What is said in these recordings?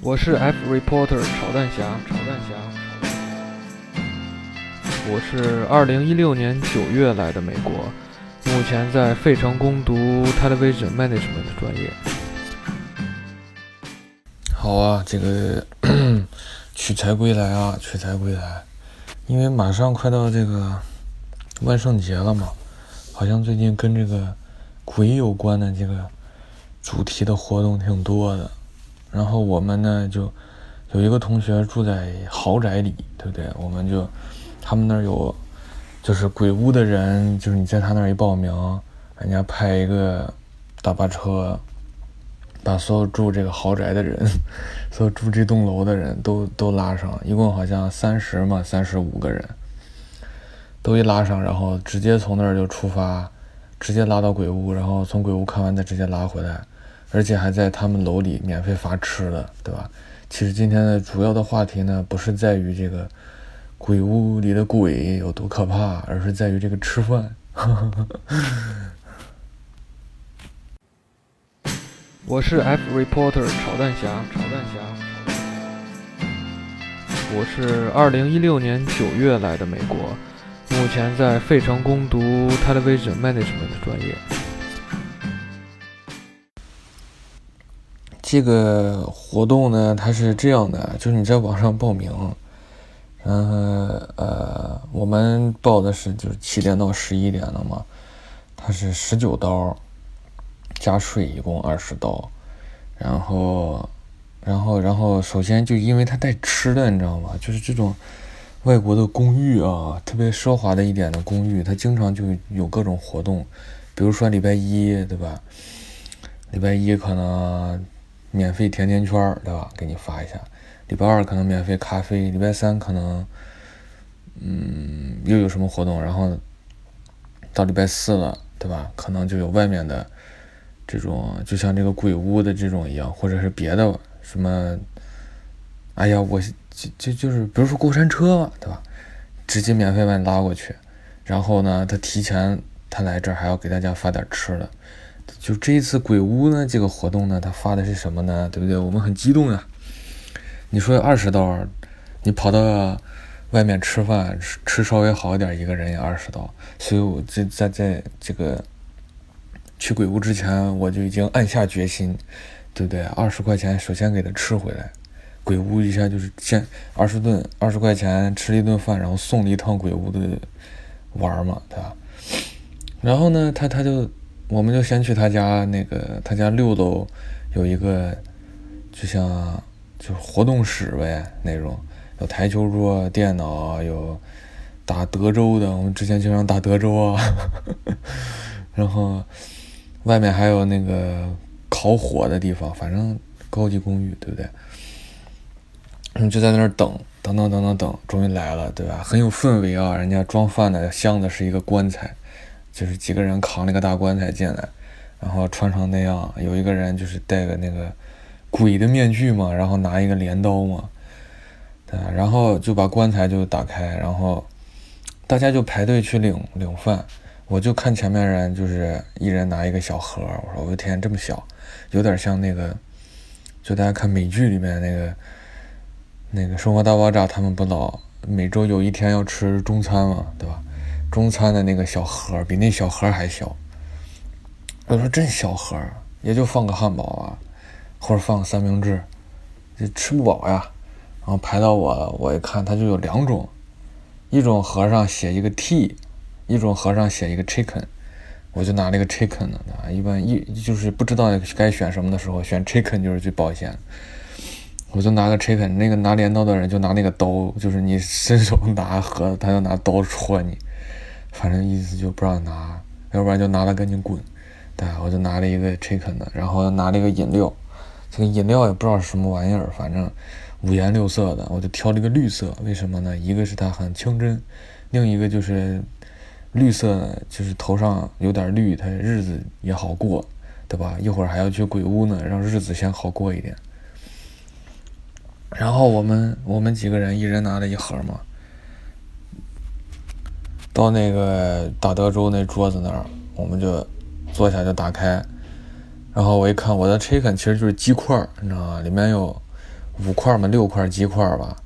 我是 F reporter 炒蛋侠，炒蛋侠。我是二零一六年九月来的美国，目前在费城攻读 television management 专业。好啊，这个 取材归来啊，取材归来，因为马上快到这个万圣节了嘛，好像最近跟这个鬼有关的这个主题的活动挺多的。然后我们呢就有一个同学住在豪宅里，对不对？我们就他们那儿有就是鬼屋的人，就是你在他那儿一报名，人家派一个大巴车，把所有住这个豪宅的人，所有住这栋楼的人都都拉上，一共好像三十嘛，三十五个人，都一拉上，然后直接从那儿就出发，直接拉到鬼屋，然后从鬼屋看完再直接拉回来。而且还在他们楼里免费发吃的，对吧？其实今天的主要的话题呢，不是在于这个鬼屋里的鬼有多可怕，而是在于这个吃饭。我是 F reporter 炒蛋侠，炒蛋侠。我是二零一六年九月来的美国，目前在费城攻读 television management 专业。这个活动呢，它是这样的，就是你在网上报名，然后呃，我们报的是就是七点到十一点的嘛，它是十九刀加税，一共二十刀，然后，然后，然后，首先就因为它带吃的，你知道吗？就是这种外国的公寓啊，特别奢华的一点的公寓，它经常就有各种活动，比如说礼拜一，对吧？礼拜一可能。免费甜甜圈对吧？给你发一下。礼拜二可能免费咖啡，礼拜三可能，嗯，又有什么活动？然后到礼拜四了，对吧？可能就有外面的这种，就像这个鬼屋的这种一样，或者是别的什么。哎呀，我就就就是，比如说过山车，对吧？直接免费把你拉过去，然后呢，他提前他来这儿还要给大家发点吃的。就这一次鬼屋呢，这个活动呢，他发的是什么呢？对不对？我们很激动啊。你说二十刀，你跑到外面吃饭吃吃稍微好一点，一个人也二十刀。所以我在在在这个去鬼屋之前，我就已经暗下决心，对不对？二十块钱首先给他吃回来，鬼屋一下就是先二十顿二十块钱吃了一顿饭，然后送了一趟鬼屋的玩嘛，对吧？然后呢，他他就。我们就先去他家那个，他家六楼有一个，就像就是活动室呗那种，有台球桌、电脑，有打德州的，我们之前经常打德州啊。然后外面还有那个烤火的地方，反正高级公寓，对不对？嗯，就在那儿等，等等等等等，终于来了，对吧？很有氛围啊，人家装饭的箱子是一个棺材。就是几个人扛了个大棺材进来，然后穿成那样，有一个人就是戴个那个鬼的面具嘛，然后拿一个镰刀嘛，对，然后就把棺材就打开，然后大家就排队去领领饭，我就看前面人就是一人拿一个小盒，我说我的天这么小，有点像那个，就大家看美剧里面那个那个生活大爆炸，他们不老每周有一天要吃中餐嘛，对吧？中餐的那个小盒比那小盒还小，我说真小盒，也就放个汉堡啊，或者放个三明治，就吃不饱呀。然后排到我，我一看，它就有两种，一种盒上写一个 T，一种盒上写一个 Chicken，我就拿那个 Chicken 啊。一般一就是不知道该选什么的时候，选 Chicken 就是最保险。我就拿个 Chicken，那个拿镰刀的人就拿那个刀，就是你伸手拿盒子，他就拿刀戳你。反正意思就不让拿，要不然就拿了赶紧滚。对，我就拿了一个 chicken 的，然后拿了一个饮料，这个饮料也不知道是什么玩意儿，反正五颜六色的，我就挑了一个绿色。为什么呢？一个是它很清真，另一个就是绿色，就是头上有点绿，它日子也好过，对吧？一会儿还要去鬼屋呢，让日子先好过一点。然后我们我们几个人一人拿了一盒嘛。到那个大德州那桌子那儿，我们就坐下就打开，然后我一看，我的 chicken 其实就是鸡块儿，你知道吗？里面有五块嘛，六块鸡块吧，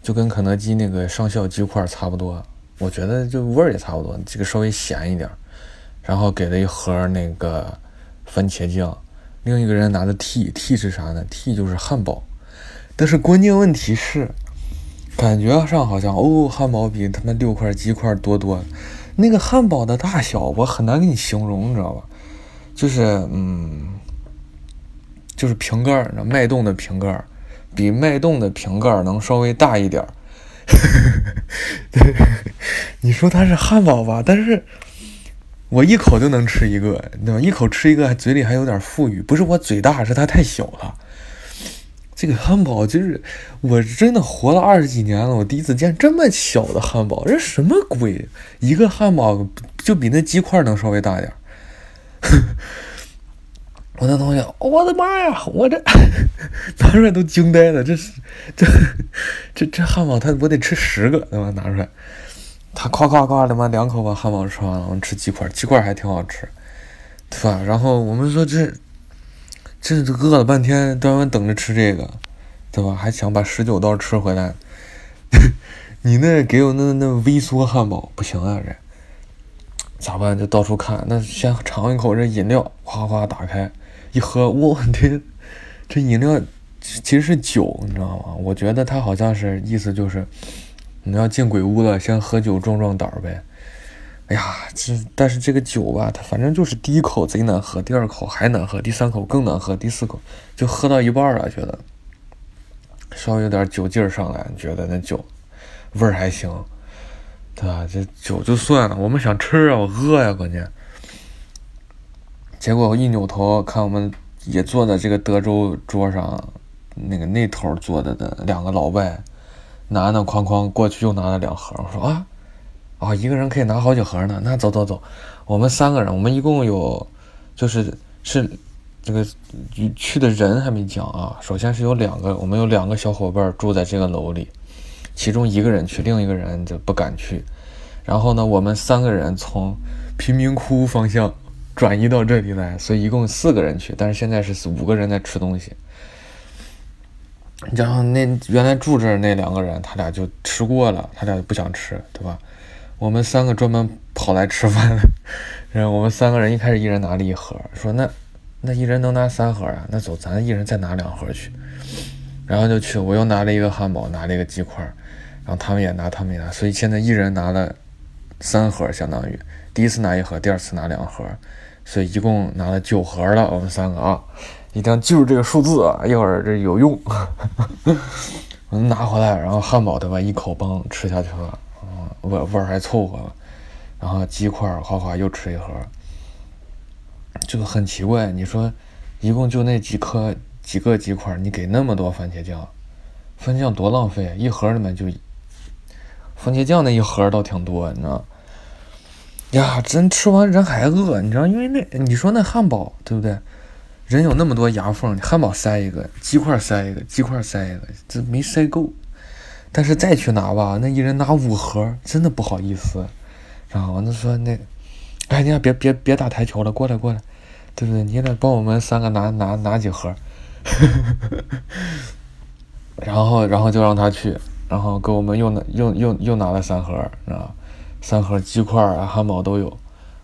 就跟肯德基那个上校鸡块差不多。我觉得就味儿也差不多，这个稍微咸一点。然后给了一盒那个番茄酱，另一个人拿的 T，T 是啥呢？T 就是汉堡。但是关键问题是，感觉上好像哦，汉堡比他们六块鸡块多多。那个汉堡的大小我很难给你形容，你知道吧？就是嗯，就是瓶盖儿，脉动的瓶盖儿，比脉动的瓶盖儿能稍微大一点儿。你说它是汉堡吧？但是。我一口就能吃一个，对吧？一口吃一个，嘴里还有点富裕。不是我嘴大，是它太小了。这个汉堡就是，我真的活了二十几年了，我第一次见这么小的汉堡。这什么鬼？一个汉堡就比那鸡块能稍微大点儿。我那同学，我的妈呀！我这拿出来都惊呆了。这是这这这汉堡，他我得吃十个，对吧？拿出来。他夸夸夸的嘛，两口把汉堡吃完了，我吃鸡块，鸡块还挺好吃，对吧？然后我们说这，这饿了半天，专门等着吃这个，对吧？还想把十九刀吃回来，你那给我那那微缩汉堡不行啊，这咋办？就到处看，那先尝一口这饮料，哗哗打开一喝，我天，这饮料其实是酒，你知道吗？我觉得他好像是意思就是。你要进鬼屋了，先喝酒壮壮胆儿呗。哎呀，这但是这个酒吧，它反正就是第一口贼难喝，第二口还难喝，第三口更难喝，第四口就喝到一半了，觉得稍微有点酒劲儿上来，觉得那酒味儿还行，对吧？这酒就算了，我们想吃啊，我饿呀，关键。结果我一扭头看，我们也坐在这个德州桌上，那个那头坐着的两个老外。拿拿哐哐过去又拿了两盒，我说啊，啊一个人可以拿好几盒呢，那走走走，我们三个人，我们一共有，就是是这个去的人还没讲啊，首先是有两个，我们有两个小伙伴住在这个楼里，其中一个人去，另一个人就不敢去，然后呢，我们三个人从贫民窟方向 转移到这里来，所以一共四个人去，但是现在是五个人在吃东西。然后那原来住这儿那两个人，他俩就吃过了，他俩就不想吃，对吧？我们三个专门跑来吃饭的，然后我们三个人一开始一人拿了一盒，说那那一人能拿三盒啊？那走，咱一人再拿两盒去。然后就去，我又拿了一个汉堡，拿了一个鸡块，然后他们也拿，他们也拿，所以现在一人拿了三盒，相当于第一次拿一盒，第二次拿两盒，所以一共拿了九盒了，我们三个啊。一定要记住这个数字啊，一会儿这有用。我们拿回来，然后汉堡对吧，一口崩吃下去了，味味儿还凑合。然后鸡块哗哗又吃一盒，就很奇怪。你说，一共就那几颗几个鸡块，你给那么多番茄酱，番茄酱多浪费，一盒里面就番茄酱那一盒倒挺多，你知道？呀，真吃完人还饿，你知道？因为那你说那汉堡对不对？人有那么多牙缝，汉堡塞一个，鸡块塞一个，鸡块塞一个，这没塞够。但是再去拿吧，那一人拿五盒，真的不好意思。然后那说那，哎，你俩别别别打台球了，过来过来，对不对？你得帮我们三个拿拿拿几盒。然后然后就让他去，然后给我们又拿又又又拿了三盒，知道吧？三盒鸡块啊，汉堡都有，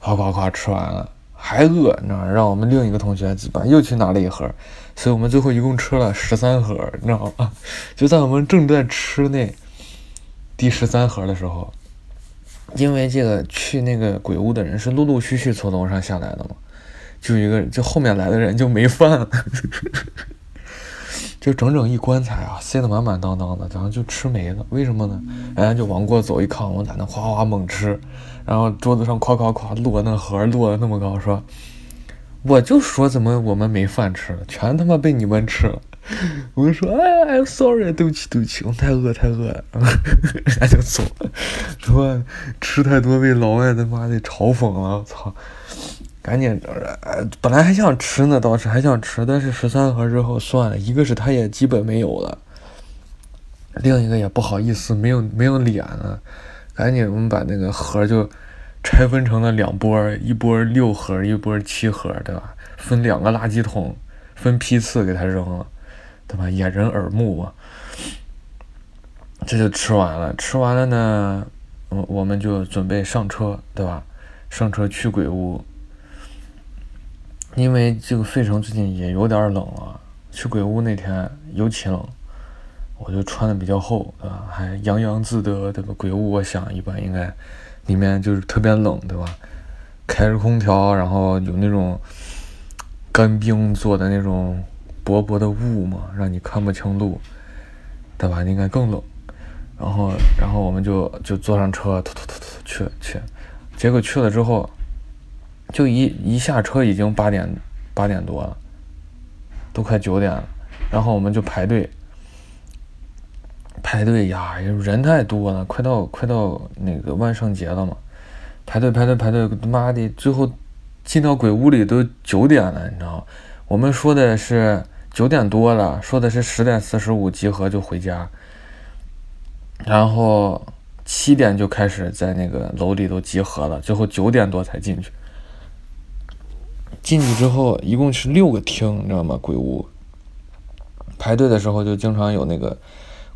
夸夸夸吃完了。还饿，你知道？让我们另一个同学把又去拿了一盒，所以我们最后一共吃了十三盒，你知道吗？就在我们正在吃那第十三盒的时候，因为这个去那个鬼屋的人是陆陆续续从楼上下来的嘛，就一个就后面来的人就没饭了，就整整一棺材啊，塞得满满当当的，然后就吃没了。为什么呢？人家就往过走一看，我在那哗哗猛吃。然后桌子上夸夸夸摞那盒摞的那么高，说，我就说怎么我们没饭吃了，全他妈被你们吃了。我就说，哎，I'm，sorry，对不起对不起，我太饿太饿了，人 家就走了，说吃太多被老外他妈的嘲讽了，我操，赶紧，本来还想吃呢，倒是还想吃，但是十三盒之后算了，一个是他也基本没有了，另一个也不好意思，没有没有脸了。赶紧，我们把那个盒就拆分成了两波，一波六盒，一波七盒，对吧？分两个垃圾桶，分批次给他扔了。对吧？掩人耳目嘛。这就吃完了，吃完了呢，我我们就准备上车，对吧？上车去鬼屋。因为这个费城最近也有点冷了，去鬼屋那天尤其冷，我就穿的比较厚，对吧？还洋洋自得，对吧？鬼屋我想一般应该里面就是特别冷，对吧？开着空调，然后有那种干冰做的那种薄薄的雾嘛，让你看不清路，对吧？应该更冷。然后，然后我们就就坐上车，突突突突去去，结果去了之后。就一一下车已经八点八点多了，都快九点了，然后我们就排队，排队呀，人太多了，快到快到那个万圣节了嘛，排队排队排队，他妈的，最后进到鬼屋里都九点了，你知道我们说的是九点多了，说的是十点四十五集合就回家，然后七点就开始在那个楼里头集合了，最后九点多才进去。进去之后，一共是六个厅，你知道吗？鬼屋排队的时候，就经常有那个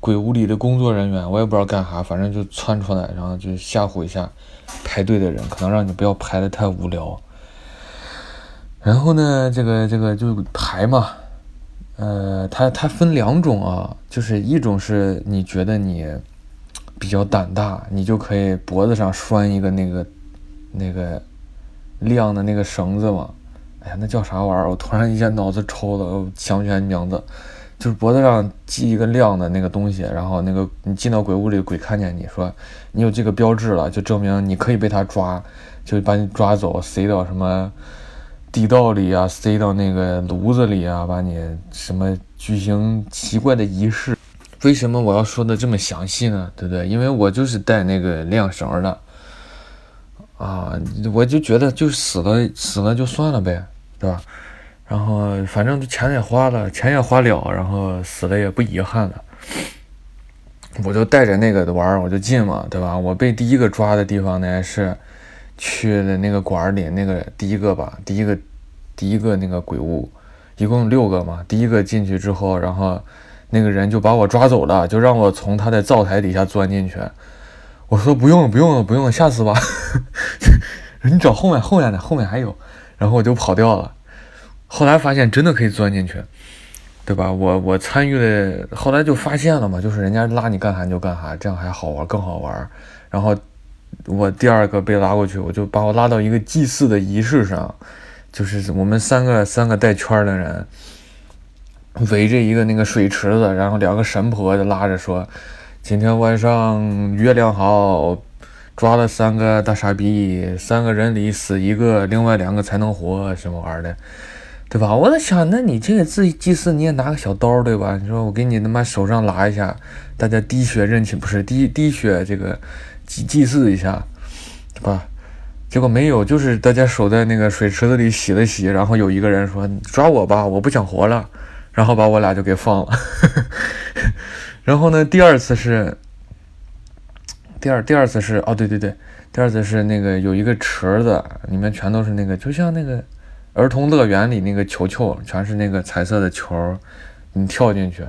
鬼屋里的工作人员，我也不知道干啥，反正就窜出来，然后就吓唬一下排队的人，可能让你不要排的太无聊。然后呢，这个这个就排嘛，呃，它它分两种啊，就是一种是你觉得你比较胆大，你就可以脖子上拴一个那个那个亮的那个绳子嘛。哎呀，那叫啥玩意儿？我突然一下脑子抽了，我想不起来名字。就是脖子上系一个亮的那个东西，然后那个你进到鬼屋里，鬼看见你说你有这个标志了，就证明你可以被他抓，就把你抓走，塞到什么地道里啊，塞到那个炉子里啊，把你什么举行奇怪的仪式。为什么我要说的这么详细呢？对不对？因为我就是带那个亮绳的。啊，我就觉得就死了死了就算了呗，对吧？然后反正钱也花了，钱也花了，然后死了也不遗憾了。我就带着那个玩儿我就进嘛，对吧？我被第一个抓的地方呢是去的那个馆里那个第一个吧，第一个第一个那个鬼屋，一共六个嘛。第一个进去之后，然后那个人就把我抓走了，就让我从他的灶台底下钻进去。我说不用了，不用了，不用了，下次吧。你找后面，后面的，后面还有。然后我就跑掉了。后来发现真的可以钻进去，对吧？我我参与了，后来就发现了嘛，就是人家拉你干啥你就干啥，这样还好玩，更好玩。然后我第二个被拉过去，我就把我拉到一个祭祀的仪式上，就是我们三个三个带圈的人围着一个那个水池子，然后两个神婆就拉着说。今天晚上月亮好，抓了三个大傻逼，三个人里死一个，另外两个才能活，什么玩意儿的，对吧？我在想，那你这个祭祭祀你也拿个小刀，对吧？你说我给你他妈手上拉一下，大家滴血认亲，不是滴滴血这个祭祭祀一下，对吧？结果没有，就是大家手在那个水池子里洗了洗，然后有一个人说抓我吧，我不想活了，然后把我俩就给放了。然后呢？第二次是第二第二次是哦，对对对，第二次是那个有一个池子，里面全都是那个，就像那个儿童乐园里那个球球，全是那个彩色的球，你跳进去，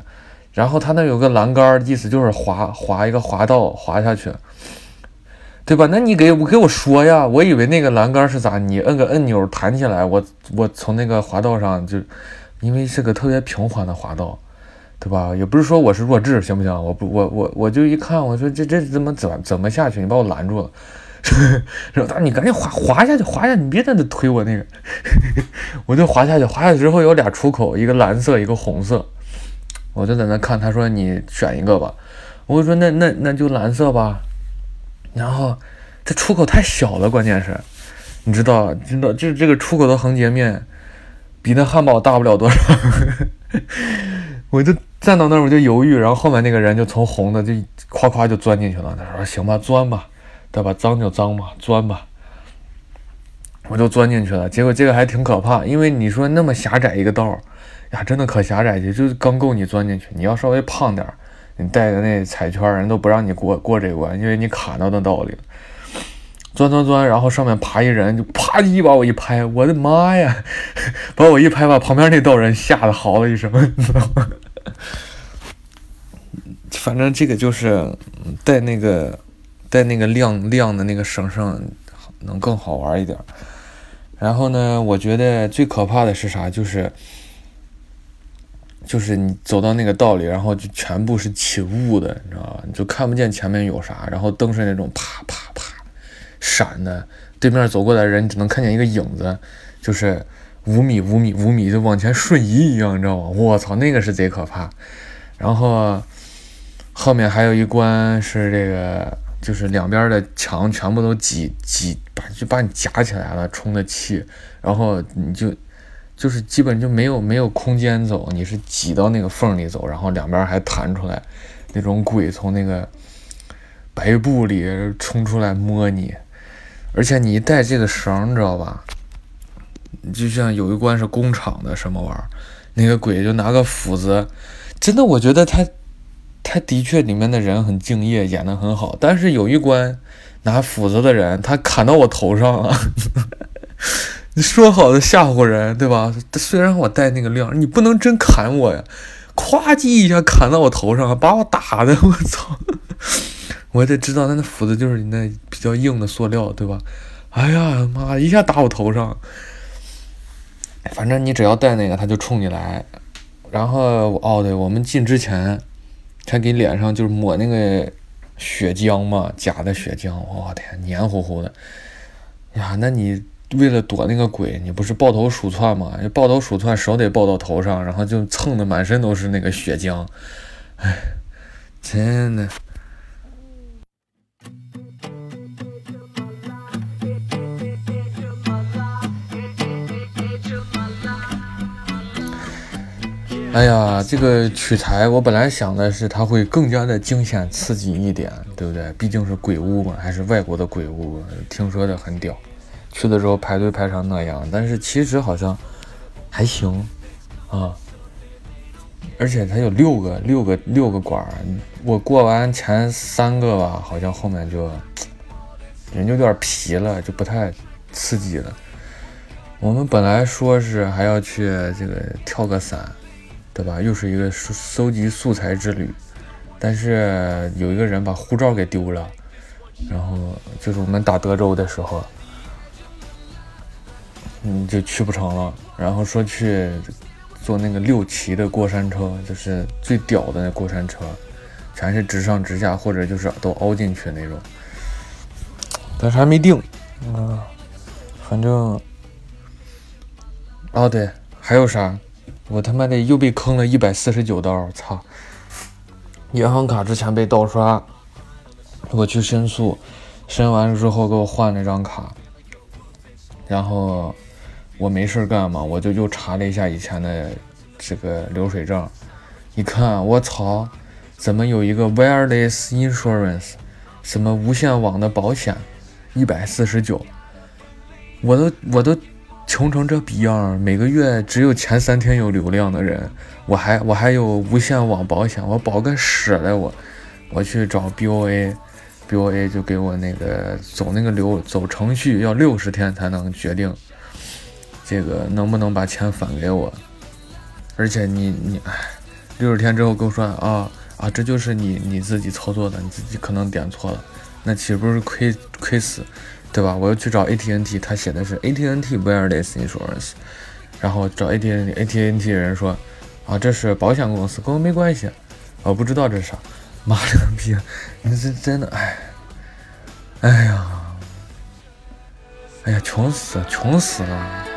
然后它那有个栏杆，意思就是滑滑一个滑道滑下去，对吧？那你给我给我说呀，我以为那个栏杆是咋？你摁个按钮弹起来，我我从那个滑道上就，因为是个特别平缓的滑道。对吧？也不是说我是弱智，行不行？我不，我我我就一看，我说这这怎么怎怎么下去？你把我拦住了，然后他说你赶紧滑滑下去，滑下去，你别在那推我那个，我就滑下去，滑下去之后有俩出口，一个蓝色，一个红色，我就在那看，他说你选一个吧，我说那那那就蓝色吧，然后这出口太小了，关键是，你知道知道，就是这个出口的横截面比那汉堡大不了多少，我就。站到那儿我就犹豫，然后后面那个人就从红的就夸夸就钻进去了。他说：“行吧，钻吧，对吧？脏就脏吧，钻吧。”我就钻进去了。结果这个还挺可怕，因为你说那么狭窄一个道儿呀，真的可狭窄去，就刚够你钻进去。你要稍微胖点儿，你带个那彩圈，人都不让你过过这关，因为你卡到那道里。钻钻钻，然后上面爬一人，就啪一把我一拍，我的妈呀！把我一拍，把旁边那道人吓得嚎了一声，你知道吗？反正这个就是带那个带那个亮亮的那个绳绳，能更好玩一点。然后呢，我觉得最可怕的是啥？就是就是你走到那个道里，然后就全部是起雾的，你知道吧？你就看不见前面有啥，然后灯是那种啪啪啪闪的，对面走过来的人，只能看见一个影子，就是五米五米五米就往前瞬移一样，你知道吗？我操，那个是贼可怕。然后后面还有一关是这个，就是两边的墙全部都挤挤，把就把你夹起来了，充的气，然后你就就是基本就没有没有空间走，你是挤到那个缝里走，然后两边还弹出来那种鬼从那个白布里冲出来摸你，而且你一带这个绳，你知道吧？就像有一关是工厂的什么玩意儿，那个鬼就拿个斧子。真的，我觉得他，他的确里面的人很敬业，演的很好。但是有一关拿斧子的人，他砍到我头上了。你说好的吓唬人，对吧？虽然我带那个亮，你不能真砍我呀！咵叽一下砍到我头上，把我打的，我操！我得知道那那斧子就是你那比较硬的塑料，对吧？哎呀妈，一下打我头上。反正你只要带那个，他就冲你来。然后哦，对，我们进之前，他给脸上就是抹那个血浆嘛，假的血浆，我天，黏糊糊的。呀，那你为了躲那个鬼，你不是抱头鼠窜吗？抱头鼠窜，手得抱到头上，然后就蹭的满身都是那个血浆。哎，真的。哎呀，这个取材我本来想的是它会更加的惊险刺激一点，对不对？毕竟是鬼屋嘛，还是外国的鬼屋，听说的很屌。去的时候排队排成那样，但是其实好像还行啊。而且它有六个六个六个馆，我过完前三个吧，好像后面就人就有点疲了，就不太刺激了。我们本来说是还要去这个跳个伞。对吧？又是一个收收集素材之旅，但是有一个人把护照给丢了，然后就是我们打德州的时候，嗯，就去不成了。然后说去坐那个六旗的过山车，就是最屌的那过山车，全是直上直下，或者就是都凹进去那种，但是还没定啊。反正，哦对，还有啥？我他妈的又被坑了一百四十九刀，操！银行卡之前被盗刷，我去申诉，申完之后给我换了张卡，然后我没事干嘛，我就又查了一下以前的这个流水账，一看我操，怎么有一个 wireless insurance，什么无线网的保险，一百四十九，我都我都。穷成这逼样，每个月只有前三天有流量的人，我还我还有无线网保险，我保个屎嘞我！我去找 BOA，BOA 就给我那个走那个流走程序，要六十天才能决定这个能不能把钱返给我。而且你你哎，六十天之后跟我说啊啊，这就是你你自己操作的，你自己可能点错了，那岂不是亏亏死？对吧？我又去找 ATNT，他写的是 ATNT Wireless Insurance，然后找 ATNT ATNT 人说，啊，这是保险公司，跟我没关系，我不知道这是啥。妈了个逼！你这真的，哎，哎呀，哎呀，穷死，穷死了。